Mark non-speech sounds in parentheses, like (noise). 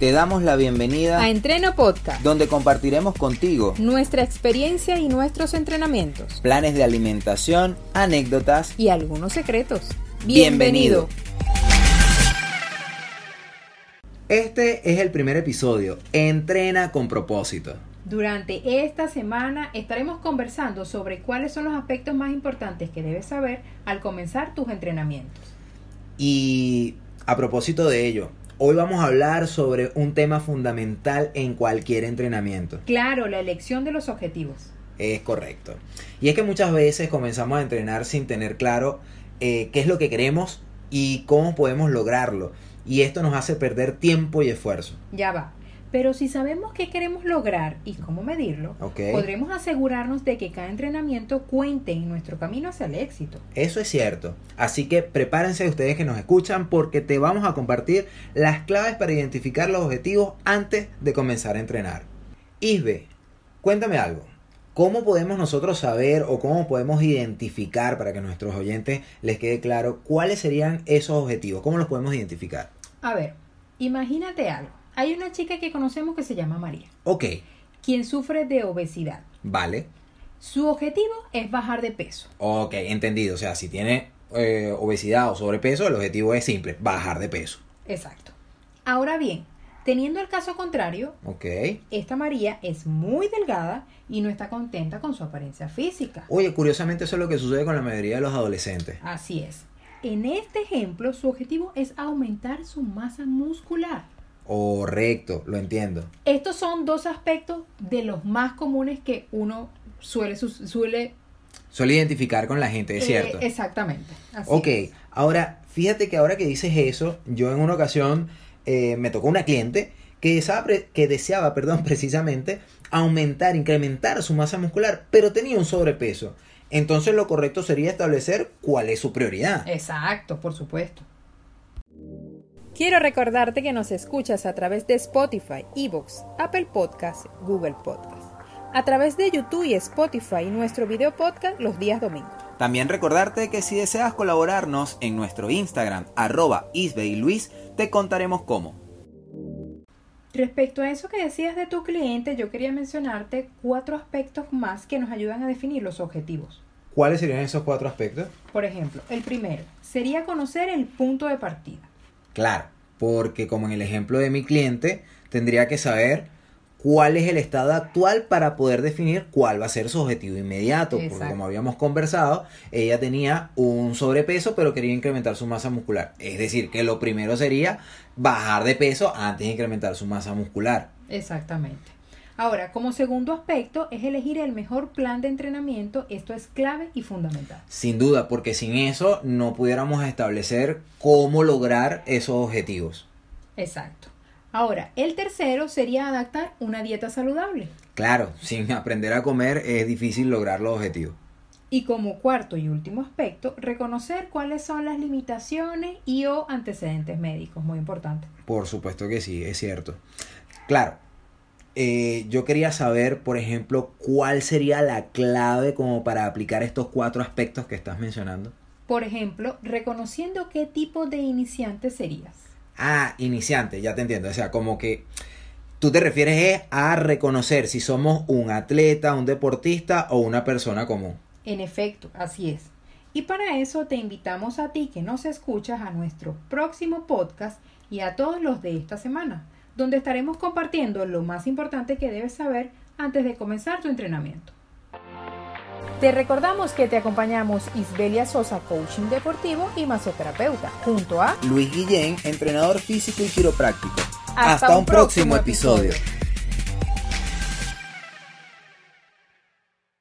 Te damos la bienvenida a Entreno Podcast, donde compartiremos contigo nuestra experiencia y nuestros entrenamientos, planes de alimentación, anécdotas y algunos secretos. Bienvenido. Este es el primer episodio, Entrena con propósito. Durante esta semana estaremos conversando sobre cuáles son los aspectos más importantes que debes saber al comenzar tus entrenamientos. Y a propósito de ello, Hoy vamos a hablar sobre un tema fundamental en cualquier entrenamiento. Claro, la elección de los objetivos. Es correcto. Y es que muchas veces comenzamos a entrenar sin tener claro eh, qué es lo que queremos y cómo podemos lograrlo. Y esto nos hace perder tiempo y esfuerzo. Ya va. Pero si sabemos qué queremos lograr y cómo medirlo, podremos asegurarnos de que cada entrenamiento cuente en nuestro camino hacia el éxito. Eso es cierto. Así que prepárense ustedes que nos escuchan porque te vamos a compartir las claves para identificar los objetivos antes de comenzar a entrenar. Isbe, cuéntame algo. ¿Cómo podemos nosotros saber o cómo podemos identificar para que a nuestros oyentes les quede claro cuáles serían esos objetivos? ¿Cómo los podemos identificar? A ver, imagínate algo hay una chica que conocemos que se llama María. Ok. Quien sufre de obesidad. Vale. Su objetivo es bajar de peso. Ok, entendido. O sea, si tiene eh, obesidad o sobrepeso, el objetivo es simple, bajar de peso. Exacto. Ahora bien, teniendo el caso contrario, okay. esta María es muy delgada y no está contenta con su apariencia física. Oye, curiosamente eso es lo que sucede con la mayoría de los adolescentes. Así es. En este ejemplo, su objetivo es aumentar su masa muscular. Correcto, lo entiendo. Estos son dos aspectos de los más comunes que uno suele suele suele identificar con la gente, es eh, cierto. Exactamente. ok, ahora fíjate que ahora que dices eso, yo en una ocasión eh, me tocó una cliente que deseaba, que deseaba, (laughs) perdón, precisamente aumentar, incrementar su masa muscular, pero tenía un sobrepeso. Entonces lo correcto sería establecer cuál es su prioridad. Exacto, por supuesto. Quiero recordarte que nos escuchas a través de Spotify, Evox, Apple Podcasts, Google Podcasts, a través de YouTube y Spotify nuestro video podcast los días domingos. También recordarte que si deseas colaborarnos en nuestro Instagram, arroba Luis, te contaremos cómo. Respecto a eso que decías de tu cliente, yo quería mencionarte cuatro aspectos más que nos ayudan a definir los objetivos. ¿Cuáles serían esos cuatro aspectos? Por ejemplo, el primero sería conocer el punto de partida. Claro, porque como en el ejemplo de mi cliente, tendría que saber cuál es el estado actual para poder definir cuál va a ser su objetivo inmediato. Porque como habíamos conversado, ella tenía un sobrepeso, pero quería incrementar su masa muscular. Es decir, que lo primero sería bajar de peso antes de incrementar su masa muscular. Exactamente. Ahora, como segundo aspecto, es elegir el mejor plan de entrenamiento. Esto es clave y fundamental. Sin duda, porque sin eso no pudiéramos establecer cómo lograr esos objetivos. Exacto. Ahora, el tercero sería adaptar una dieta saludable. Claro, sin aprender a comer es difícil lograr los objetivos. Y como cuarto y último aspecto, reconocer cuáles son las limitaciones y o antecedentes médicos, muy importante. Por supuesto que sí, es cierto. Claro, eh, yo quería saber, por ejemplo, cuál sería la clave como para aplicar estos cuatro aspectos que estás mencionando. Por ejemplo, reconociendo qué tipo de iniciante serías. Ah, iniciante, ya te entiendo. O sea, como que tú te refieres a reconocer si somos un atleta, un deportista o una persona común. En efecto, así es. Y para eso te invitamos a ti que nos escuchas a nuestro próximo podcast y a todos los de esta semana donde estaremos compartiendo lo más importante que debes saber antes de comenzar tu entrenamiento. Te recordamos que te acompañamos Isbelia Sosa, coaching deportivo y masoterapeuta, junto a Luis Guillén, entrenador físico y quiropráctico. Hasta, un, próximo, episodio.